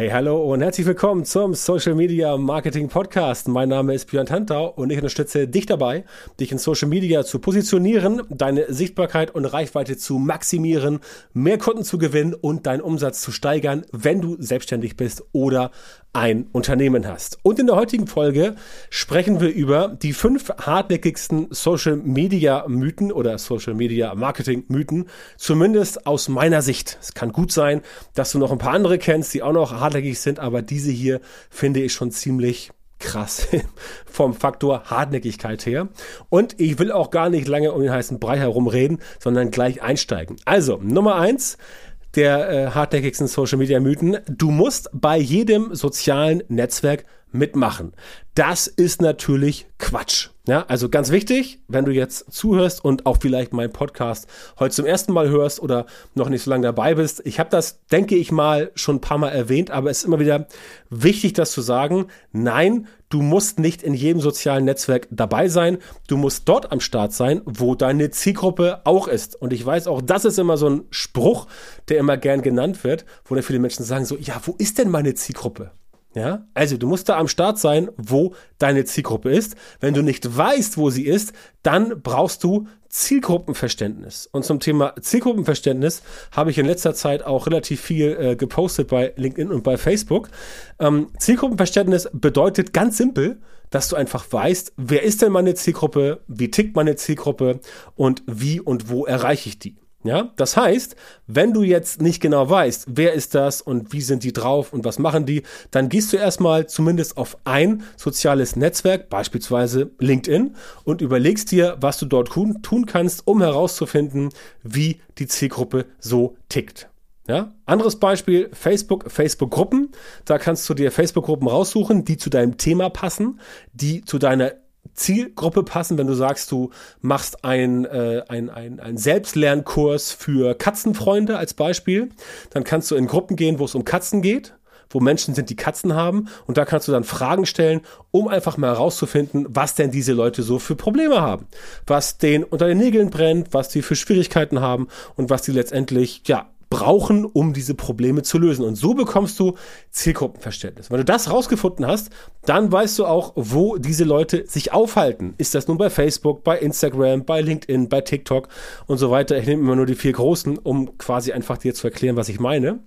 Hey, hallo und herzlich willkommen zum Social Media Marketing Podcast. Mein Name ist Björn Tantau und ich unterstütze dich dabei, dich in Social Media zu positionieren, deine Sichtbarkeit und Reichweite zu maximieren, mehr Kunden zu gewinnen und deinen Umsatz zu steigern, wenn du selbstständig bist oder ein Unternehmen hast. Und in der heutigen Folge sprechen wir über die fünf hartnäckigsten Social Media Mythen oder Social Media Marketing Mythen, zumindest aus meiner Sicht. Es kann gut sein, dass du noch ein paar andere kennst, die auch noch hartnäckig sind, aber diese hier finde ich schon ziemlich krass vom Faktor Hartnäckigkeit her. Und ich will auch gar nicht lange um den heißen Brei herumreden, sondern gleich einsteigen. Also, Nummer eins, der äh, hartnäckigsten Social Media Mythen. Du musst bei jedem sozialen Netzwerk mitmachen. Das ist natürlich Quatsch. Ja, also ganz wichtig, wenn du jetzt zuhörst und auch vielleicht meinen Podcast heute zum ersten Mal hörst oder noch nicht so lange dabei bist. Ich habe das, denke ich mal, schon ein paar Mal erwähnt, aber es ist immer wieder wichtig, das zu sagen. Nein, du musst nicht in jedem sozialen Netzwerk dabei sein. Du musst dort am Start sein, wo deine Zielgruppe auch ist. Und ich weiß auch, das ist immer so ein Spruch, der immer gern genannt wird, wo dann viele Menschen sagen so, ja, wo ist denn meine Zielgruppe? Ja, also du musst da am Start sein, wo deine Zielgruppe ist. Wenn du nicht weißt, wo sie ist, dann brauchst du Zielgruppenverständnis. Und zum Thema Zielgruppenverständnis habe ich in letzter Zeit auch relativ viel äh, gepostet bei LinkedIn und bei Facebook. Ähm, Zielgruppenverständnis bedeutet ganz simpel, dass du einfach weißt, wer ist denn meine Zielgruppe, wie tickt meine Zielgruppe und wie und wo erreiche ich die. Ja, das heißt, wenn du jetzt nicht genau weißt, wer ist das und wie sind die drauf und was machen die, dann gehst du erstmal zumindest auf ein soziales Netzwerk, beispielsweise LinkedIn, und überlegst dir, was du dort tun, kannst, um herauszufinden, wie die Zielgruppe so tickt. Ja? Anderes Beispiel, Facebook, Facebook-Gruppen. Da kannst du dir Facebook-Gruppen raussuchen, die zu deinem Thema passen, die zu deiner Zielgruppe passen, wenn du sagst, du machst ein, äh, ein, ein, ein Selbstlernkurs für Katzenfreunde als Beispiel, dann kannst du in Gruppen gehen, wo es um Katzen geht, wo Menschen sind, die Katzen haben und da kannst du dann Fragen stellen, um einfach mal herauszufinden, was denn diese Leute so für Probleme haben, was denen unter den Nägeln brennt, was die für Schwierigkeiten haben und was die letztendlich, ja, brauchen, um diese Probleme zu lösen. Und so bekommst du Zielgruppenverständnis. Wenn du das rausgefunden hast, dann weißt du auch, wo diese Leute sich aufhalten. Ist das nun bei Facebook, bei Instagram, bei LinkedIn, bei TikTok und so weiter. Ich nehme immer nur die vier großen, um quasi einfach dir zu erklären, was ich meine.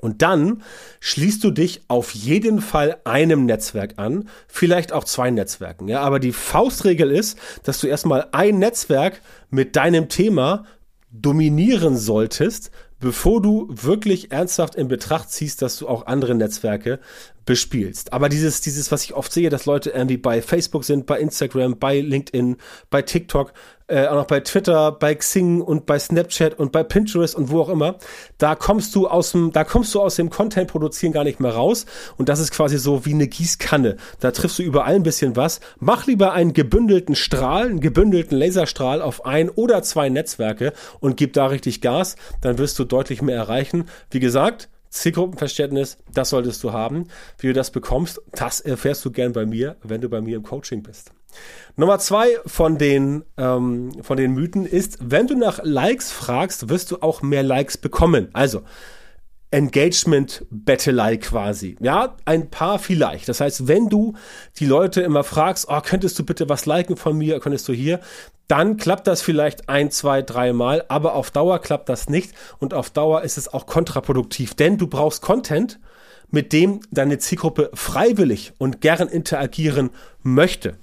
Und dann schließt du dich auf jeden Fall einem Netzwerk an, vielleicht auch zwei Netzwerken. Ja, aber die Faustregel ist, dass du erstmal ein Netzwerk mit deinem Thema dominieren solltest, bevor du wirklich ernsthaft in Betracht ziehst, dass du auch andere Netzwerke bespielst. Aber dieses, dieses, was ich oft sehe, dass Leute irgendwie bei Facebook sind, bei Instagram, bei LinkedIn, bei TikTok, äh, auch noch bei Twitter, bei Xing und bei Snapchat und bei Pinterest und wo auch immer, da kommst du aus dem, da kommst du aus dem Content produzieren gar nicht mehr raus. Und das ist quasi so wie eine Gießkanne. Da triffst du überall ein bisschen was. Mach lieber einen gebündelten Strahl, einen gebündelten Laserstrahl auf ein oder zwei Netzwerke und gib da richtig Gas. Dann wirst du deutlich mehr erreichen. Wie gesagt, Zielgruppenverständnis, das solltest du haben. Wie du das bekommst, das erfährst du gern bei mir, wenn du bei mir im Coaching bist. Nummer zwei von den, ähm, von den Mythen ist, wenn du nach Likes fragst, wirst du auch mehr Likes bekommen. Also, Engagement-Bettelei quasi. Ja, ein paar vielleicht. Das heißt, wenn du die Leute immer fragst, oh, könntest du bitte was liken von mir, könntest du hier, dann klappt das vielleicht ein, zwei, dreimal, aber auf Dauer klappt das nicht und auf Dauer ist es auch kontraproduktiv, denn du brauchst Content, mit dem deine Zielgruppe freiwillig und gern interagieren möchte.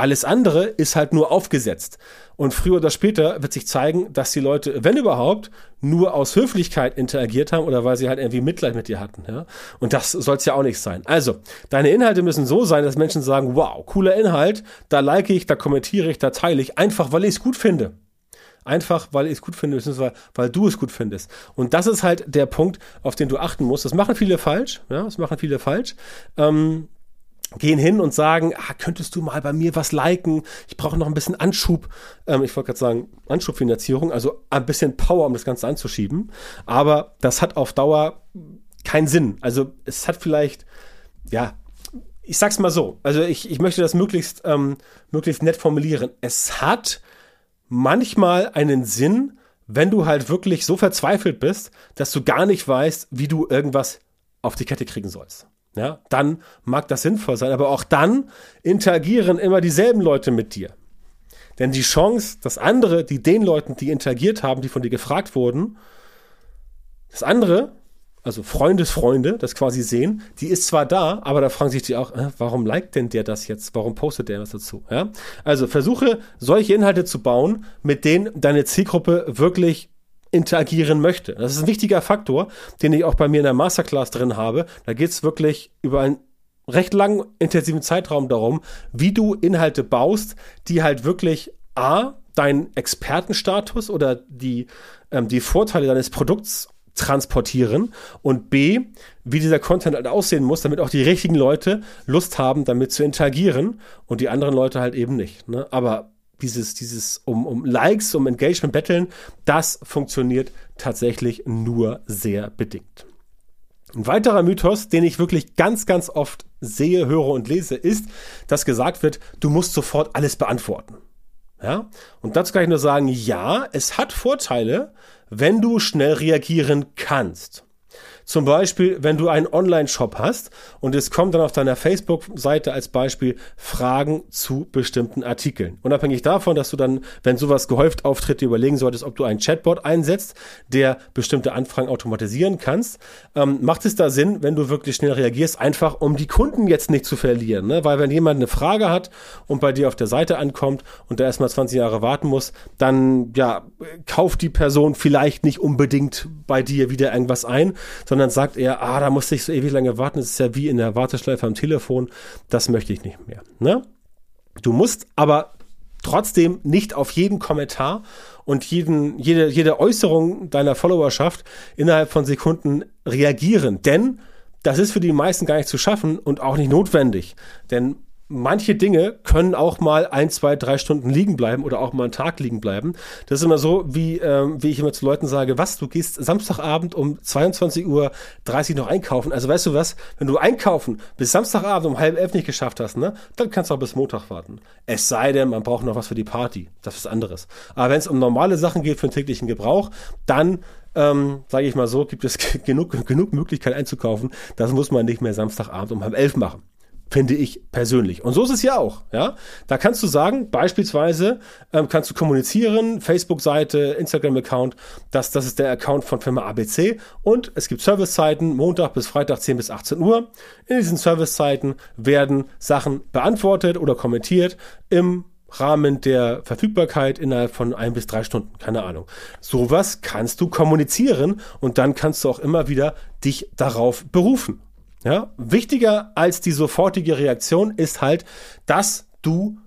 Alles andere ist halt nur aufgesetzt. Und früher oder später wird sich zeigen, dass die Leute, wenn überhaupt, nur aus Höflichkeit interagiert haben oder weil sie halt irgendwie Mitleid mit dir hatten. Ja? Und das soll es ja auch nicht sein. Also, deine Inhalte müssen so sein, dass Menschen sagen, wow, cooler Inhalt, da like ich, da kommentiere ich, da teile ich, einfach weil ich es gut finde. Einfach, weil ich es gut finde, beziehungsweise weil du es gut findest. Und das ist halt der Punkt, auf den du achten musst. Das machen viele falsch. Ja, das machen viele falsch. Ähm, gehen hin und sagen, ah, könntest du mal bei mir was liken? Ich brauche noch ein bisschen Anschub. Ähm, ich wollte gerade sagen, Anschubfinanzierung, also ein bisschen Power, um das Ganze anzuschieben. Aber das hat auf Dauer keinen Sinn. Also es hat vielleicht, ja, ich sag's mal so, also ich, ich möchte das möglichst, ähm, möglichst nett formulieren. Es hat manchmal einen Sinn, wenn du halt wirklich so verzweifelt bist, dass du gar nicht weißt, wie du irgendwas auf die Kette kriegen sollst. Ja, dann mag das sinnvoll sein, aber auch dann interagieren immer dieselben Leute mit dir. Denn die Chance, dass andere, die den Leuten, die interagiert haben, die von dir gefragt wurden, das andere, also Freundesfreunde, das quasi sehen, die ist zwar da, aber da fragen sich die auch, äh, warum liked denn der das jetzt? Warum postet der was dazu? Ja? Also versuche solche Inhalte zu bauen, mit denen deine Zielgruppe wirklich interagieren möchte. Das ist ein wichtiger Faktor, den ich auch bei mir in der Masterclass drin habe. Da geht es wirklich über einen recht langen, intensiven Zeitraum darum, wie du Inhalte baust, die halt wirklich A, deinen Expertenstatus oder die, ähm, die Vorteile deines Produkts transportieren und B, wie dieser Content halt aussehen muss, damit auch die richtigen Leute Lust haben, damit zu interagieren und die anderen Leute halt eben nicht. Ne? Aber dieses, dieses um, um Likes, um Engagement betteln, das funktioniert tatsächlich nur sehr bedingt. Ein weiterer Mythos, den ich wirklich ganz, ganz oft sehe, höre und lese, ist, dass gesagt wird, du musst sofort alles beantworten. Ja? Und dazu kann ich nur sagen, ja, es hat Vorteile, wenn du schnell reagieren kannst. Zum Beispiel, wenn du einen Online-Shop hast und es kommt dann auf deiner Facebook-Seite als Beispiel Fragen zu bestimmten Artikeln. Unabhängig davon, dass du dann, wenn sowas gehäuft auftritt, dir überlegen solltest, ob du einen Chatbot einsetzt, der bestimmte Anfragen automatisieren kannst, ähm, macht es da Sinn, wenn du wirklich schnell reagierst, einfach um die Kunden jetzt nicht zu verlieren. Ne? Weil wenn jemand eine Frage hat und bei dir auf der Seite ankommt und da erstmal 20 Jahre warten muss, dann ja, kauft die Person vielleicht nicht unbedingt bei dir wieder irgendwas ein, sondern sagt er, ah, da musste ich so ewig lange warten, das ist ja wie in der Warteschleife am Telefon, das möchte ich nicht mehr. Ne? Du musst aber trotzdem nicht auf jeden Kommentar und jeden, jede, jede Äußerung deiner Followerschaft innerhalb von Sekunden reagieren. Denn das ist für die meisten gar nicht zu schaffen und auch nicht notwendig. Denn manche Dinge können auch mal ein, zwei, drei Stunden liegen bleiben oder auch mal einen Tag liegen bleiben. Das ist immer so, wie, ähm, wie ich immer zu Leuten sage, was, du gehst Samstagabend um 22.30 Uhr noch einkaufen. Also weißt du was, wenn du einkaufen bis Samstagabend um halb elf nicht geschafft hast, ne, dann kannst du auch bis Montag warten. Es sei denn, man braucht noch was für die Party. Das ist anderes. Aber wenn es um normale Sachen geht für den täglichen Gebrauch, dann ähm, sage ich mal so, gibt es genug, genug Möglichkeit einzukaufen. Das muss man nicht mehr Samstagabend um halb elf machen finde ich persönlich. Und so ist es ja auch. Ja, da kannst du sagen, beispielsweise ähm, kannst du kommunizieren, Facebook-Seite, Instagram-Account, dass das ist der Account von Firma ABC und es gibt Servicezeiten Montag bis Freitag 10 bis 18 Uhr. In diesen Servicezeiten werden Sachen beantwortet oder kommentiert im Rahmen der Verfügbarkeit innerhalb von ein bis drei Stunden, keine Ahnung. Sowas kannst du kommunizieren und dann kannst du auch immer wieder dich darauf berufen. Ja, wichtiger als die sofortige Reaktion ist halt, dass du,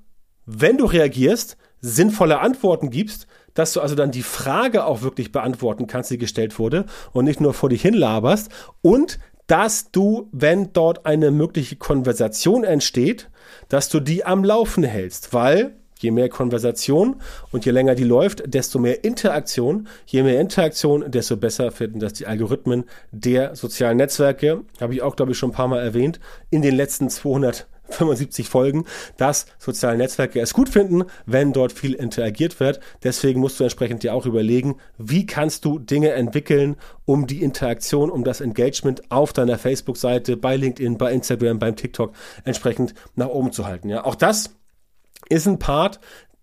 wenn du reagierst, sinnvolle Antworten gibst, dass du also dann die Frage auch wirklich beantworten kannst, die gestellt wurde und nicht nur vor dich hinlaberst. Und dass du, wenn dort eine mögliche Konversation entsteht, dass du die am Laufen hältst, weil Je mehr Konversation und je länger die läuft, desto mehr Interaktion. Je mehr Interaktion, desto besser finden das die Algorithmen der sozialen Netzwerke. Habe ich auch, glaube ich, schon ein paar Mal erwähnt. In den letzten 275 Folgen, dass soziale Netzwerke es gut finden, wenn dort viel interagiert wird. Deswegen musst du entsprechend dir auch überlegen, wie kannst du Dinge entwickeln, um die Interaktion, um das Engagement auf deiner Facebook-Seite, bei LinkedIn, bei Instagram, beim TikTok entsprechend nach oben zu halten. Ja, auch das ist ein Part,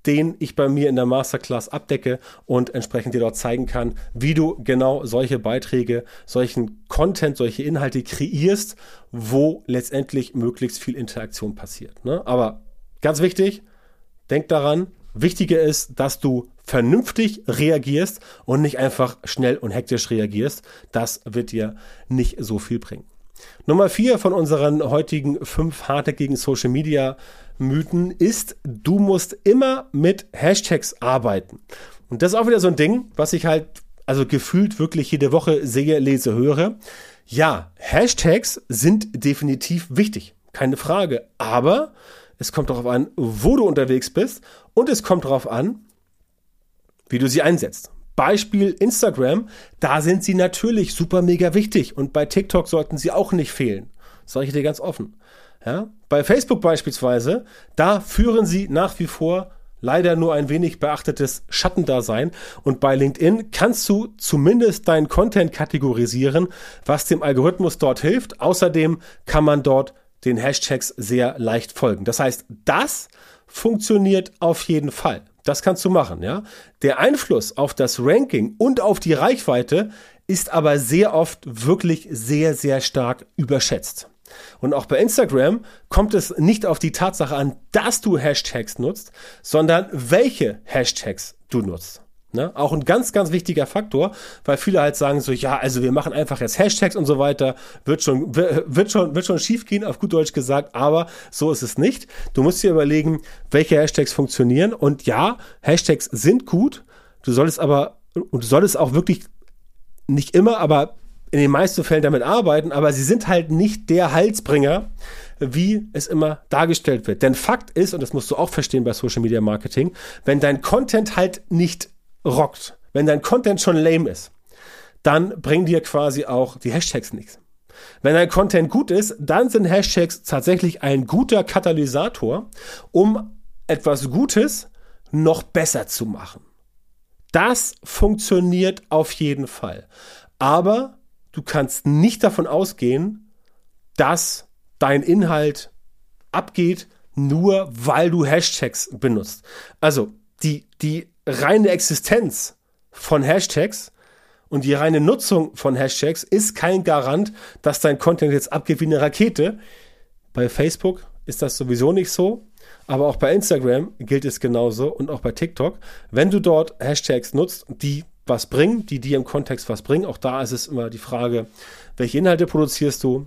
den ich bei mir in der Masterclass abdecke und entsprechend dir dort zeigen kann, wie du genau solche Beiträge, solchen Content, solche Inhalte kreierst, wo letztendlich möglichst viel Interaktion passiert. Ne? Aber ganz wichtig, denk daran, wichtiger ist, dass du vernünftig reagierst und nicht einfach schnell und hektisch reagierst. Das wird dir nicht so viel bringen. Nummer vier von unseren heutigen fünf hartnäckigen Social Media Mythen ist, du musst immer mit Hashtags arbeiten. Und das ist auch wieder so ein Ding, was ich halt also gefühlt wirklich jede Woche sehe, lese, höre. Ja, Hashtags sind definitiv wichtig, keine Frage. Aber es kommt darauf an, wo du unterwegs bist und es kommt darauf an, wie du sie einsetzt. Beispiel Instagram, da sind sie natürlich super mega wichtig und bei TikTok sollten sie auch nicht fehlen. Das sage ich dir ganz offen. Ja? Bei Facebook beispielsweise, da führen sie nach wie vor leider nur ein wenig beachtetes Schattendasein. Und bei LinkedIn kannst du zumindest deinen Content kategorisieren, was dem Algorithmus dort hilft. Außerdem kann man dort den Hashtags sehr leicht folgen. Das heißt, das funktioniert auf jeden Fall. Das kannst du machen, ja. Der Einfluss auf das Ranking und auf die Reichweite ist aber sehr oft wirklich sehr, sehr stark überschätzt. Und auch bei Instagram kommt es nicht auf die Tatsache an, dass du Hashtags nutzt, sondern welche Hashtags du nutzt. Ne? Auch ein ganz, ganz wichtiger Faktor, weil viele halt sagen so, ja, also wir machen einfach jetzt Hashtags und so weiter, wird schon, wird schon, wird schon schief gehen, auf gut Deutsch gesagt, aber so ist es nicht. Du musst dir überlegen, welche Hashtags funktionieren und ja, Hashtags sind gut, du solltest aber, und du solltest auch wirklich nicht immer, aber in den meisten Fällen damit arbeiten, aber sie sind halt nicht der Halsbringer, wie es immer dargestellt wird. Denn Fakt ist, und das musst du auch verstehen bei Social Media Marketing, wenn dein Content halt nicht rockt, wenn dein Content schon lame ist, dann bringen dir quasi auch die Hashtags nichts. Wenn dein Content gut ist, dann sind Hashtags tatsächlich ein guter Katalysator, um etwas Gutes noch besser zu machen. Das funktioniert auf jeden Fall. Aber du kannst nicht davon ausgehen, dass dein Inhalt abgeht, nur weil du Hashtags benutzt. Also die, die reine Existenz von Hashtags und die reine Nutzung von Hashtags ist kein Garant, dass dein Content jetzt abgeht wie eine Rakete. Bei Facebook ist das sowieso nicht so, aber auch bei Instagram gilt es genauso und auch bei TikTok. Wenn du dort Hashtags nutzt, die was bringen, die dir im Kontext was bringen. Auch da ist es immer die Frage, welche Inhalte produzierst du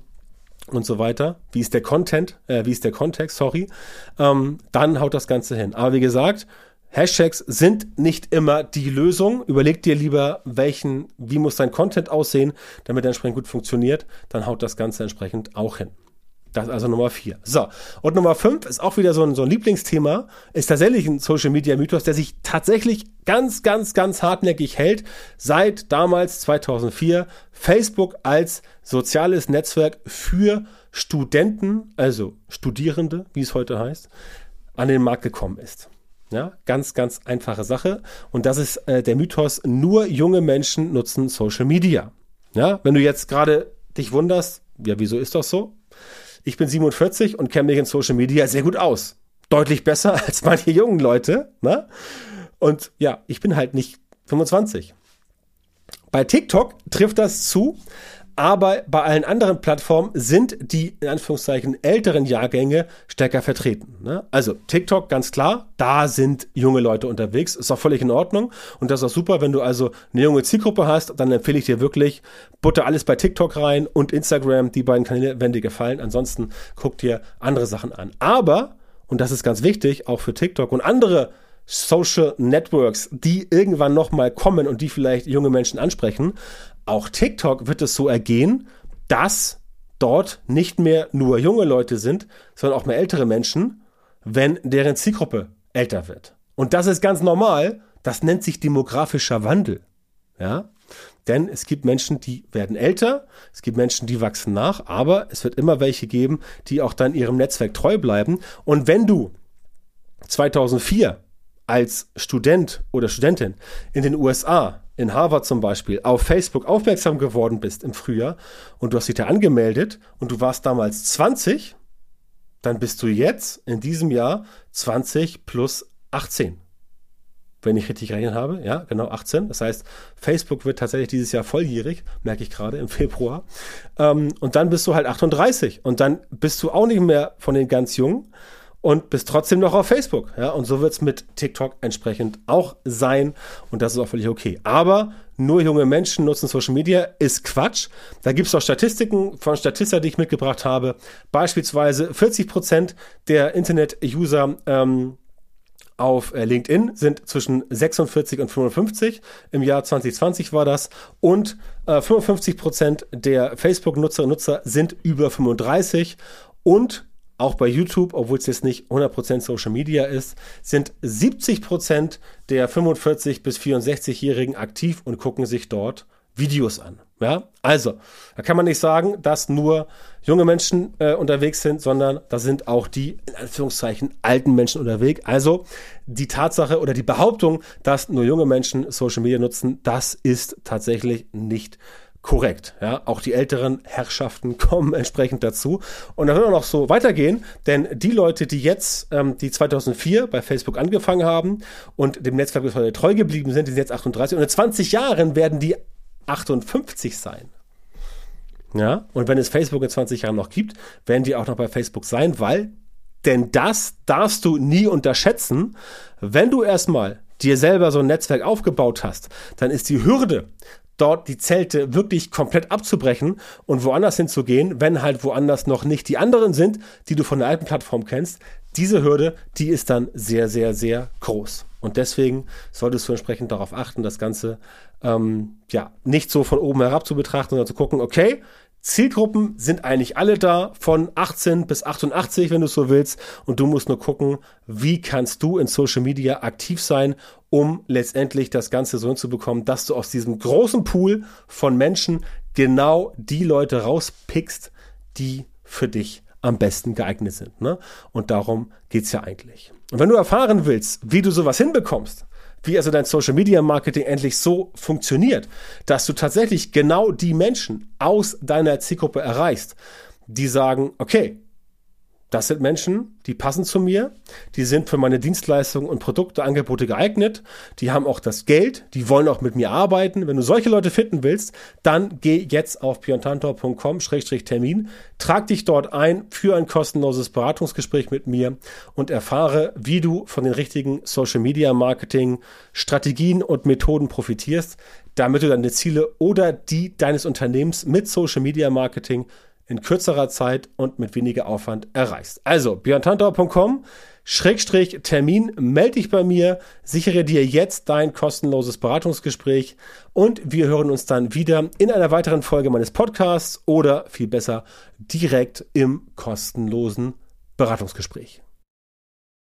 und so weiter. Wie ist der Content, äh, wie ist der Kontext, sorry. Ähm, dann haut das Ganze hin. Aber wie gesagt, Hashtags sind nicht immer die Lösung. Überleg dir lieber, welchen, wie muss dein Content aussehen, damit er entsprechend gut funktioniert. Dann haut das Ganze entsprechend auch hin. Das ist also Nummer vier. So. Und Nummer fünf ist auch wieder so ein, so ein Lieblingsthema, ist tatsächlich ein Social Media Mythos, der sich tatsächlich ganz, ganz, ganz hartnäckig hält. Seit damals 2004 Facebook als soziales Netzwerk für Studenten, also Studierende, wie es heute heißt, an den Markt gekommen ist. Ja, ganz, ganz einfache Sache. Und das ist äh, der Mythos, nur junge Menschen nutzen Social Media. Ja, wenn du jetzt gerade dich wunderst, ja, wieso ist das so? Ich bin 47 und kenne mich in Social Media sehr gut aus. Deutlich besser als manche jungen Leute. Ne? Und ja, ich bin halt nicht 25. Bei TikTok trifft das zu, aber bei allen anderen Plattformen sind die in Anführungszeichen älteren Jahrgänge stärker vertreten. Ne? Also TikTok, ganz klar, da sind junge Leute unterwegs, ist auch völlig in Ordnung und das ist auch super, wenn du also eine junge Zielgruppe hast, dann empfehle ich dir wirklich, butter alles bei TikTok rein und Instagram, die beiden Kanäle werden dir gefallen, ansonsten guck dir andere Sachen an. Aber, und das ist ganz wichtig, auch für TikTok und andere Social Networks, die irgendwann nochmal kommen und die vielleicht junge Menschen ansprechen, auch TikTok wird es so ergehen, dass dort nicht mehr nur junge Leute sind, sondern auch mehr ältere Menschen, wenn deren Zielgruppe älter wird. Und das ist ganz normal. Das nennt sich demografischer Wandel. Ja? Denn es gibt Menschen, die werden älter, es gibt Menschen, die wachsen nach, aber es wird immer welche geben, die auch dann ihrem Netzwerk treu bleiben. Und wenn du 2004 als Student oder Studentin in den USA in Harvard zum Beispiel auf Facebook aufmerksam geworden bist im Frühjahr und du hast dich da angemeldet und du warst damals 20, dann bist du jetzt in diesem Jahr 20 plus 18. Wenn ich richtig rechnen habe, ja, genau 18. Das heißt, Facebook wird tatsächlich dieses Jahr volljährig, merke ich gerade im Februar. Ähm, und dann bist du halt 38 und dann bist du auch nicht mehr von den ganz Jungen und bist trotzdem noch auf Facebook. Ja, und so wird es mit TikTok entsprechend auch sein. Und das ist auch völlig okay. Aber nur junge Menschen nutzen Social Media ist Quatsch. Da gibt es auch Statistiken von Statista, die ich mitgebracht habe. Beispielsweise 40 Prozent der Internet-User ähm, auf äh, LinkedIn sind zwischen 46 und 55. Im Jahr 2020 war das. Und äh, 55 Prozent der Facebook-Nutzer und Nutzer sind über 35. Und auch bei YouTube, obwohl es jetzt nicht 100% Social Media ist, sind 70% der 45 bis 64-Jährigen aktiv und gucken sich dort Videos an. Ja, also, da kann man nicht sagen, dass nur junge Menschen äh, unterwegs sind, sondern da sind auch die, in Anführungszeichen, alten Menschen unterwegs. Also, die Tatsache oder die Behauptung, dass nur junge Menschen Social Media nutzen, das ist tatsächlich nicht korrekt. Ja, auch die älteren Herrschaften kommen entsprechend dazu. Und da wird auch noch so weitergehen, denn die Leute, die jetzt, ähm, die 2004 bei Facebook angefangen haben und dem Netzwerk bis heute treu geblieben sind, die sind jetzt 38 und in 20 Jahren werden die 58 sein. Ja, und wenn es Facebook in 20 Jahren noch gibt, werden die auch noch bei Facebook sein, weil, denn das darfst du nie unterschätzen, wenn du erstmal dir selber so ein Netzwerk aufgebaut hast, dann ist die Hürde, dort die Zelte wirklich komplett abzubrechen und woanders hinzugehen, wenn halt woanders noch nicht die anderen sind, die du von der alten Plattform kennst. Diese Hürde, die ist dann sehr, sehr, sehr groß. Und deswegen solltest du entsprechend darauf achten, das Ganze ähm, ja nicht so von oben herab zu betrachten, sondern zu gucken, okay, Zielgruppen sind eigentlich alle da, von 18 bis 88, wenn du so willst. Und du musst nur gucken, wie kannst du in Social Media aktiv sein, um letztendlich das Ganze so hinzubekommen, dass du aus diesem großen Pool von Menschen genau die Leute rauspickst, die für dich am besten geeignet sind. Ne? Und darum geht's ja eigentlich. Und wenn du erfahren willst, wie du sowas hinbekommst, wie also dein Social Media Marketing endlich so funktioniert, dass du tatsächlich genau die Menschen aus deiner Zielgruppe erreichst, die sagen, okay, das sind Menschen, die passen zu mir, die sind für meine Dienstleistungen und Produkte, Angebote geeignet, die haben auch das Geld, die wollen auch mit mir arbeiten. Wenn du solche Leute finden willst, dann geh jetzt auf piontantor.com-termin, trag dich dort ein für ein kostenloses Beratungsgespräch mit mir und erfahre, wie du von den richtigen Social Media Marketing Strategien und Methoden profitierst, damit du deine Ziele oder die deines Unternehmens mit Social Media Marketing in kürzerer Zeit und mit weniger Aufwand erreichst. Also björntantau.com Schrägstrich Termin, melde dich bei mir, sichere dir jetzt dein kostenloses Beratungsgespräch und wir hören uns dann wieder in einer weiteren Folge meines Podcasts oder viel besser direkt im kostenlosen Beratungsgespräch.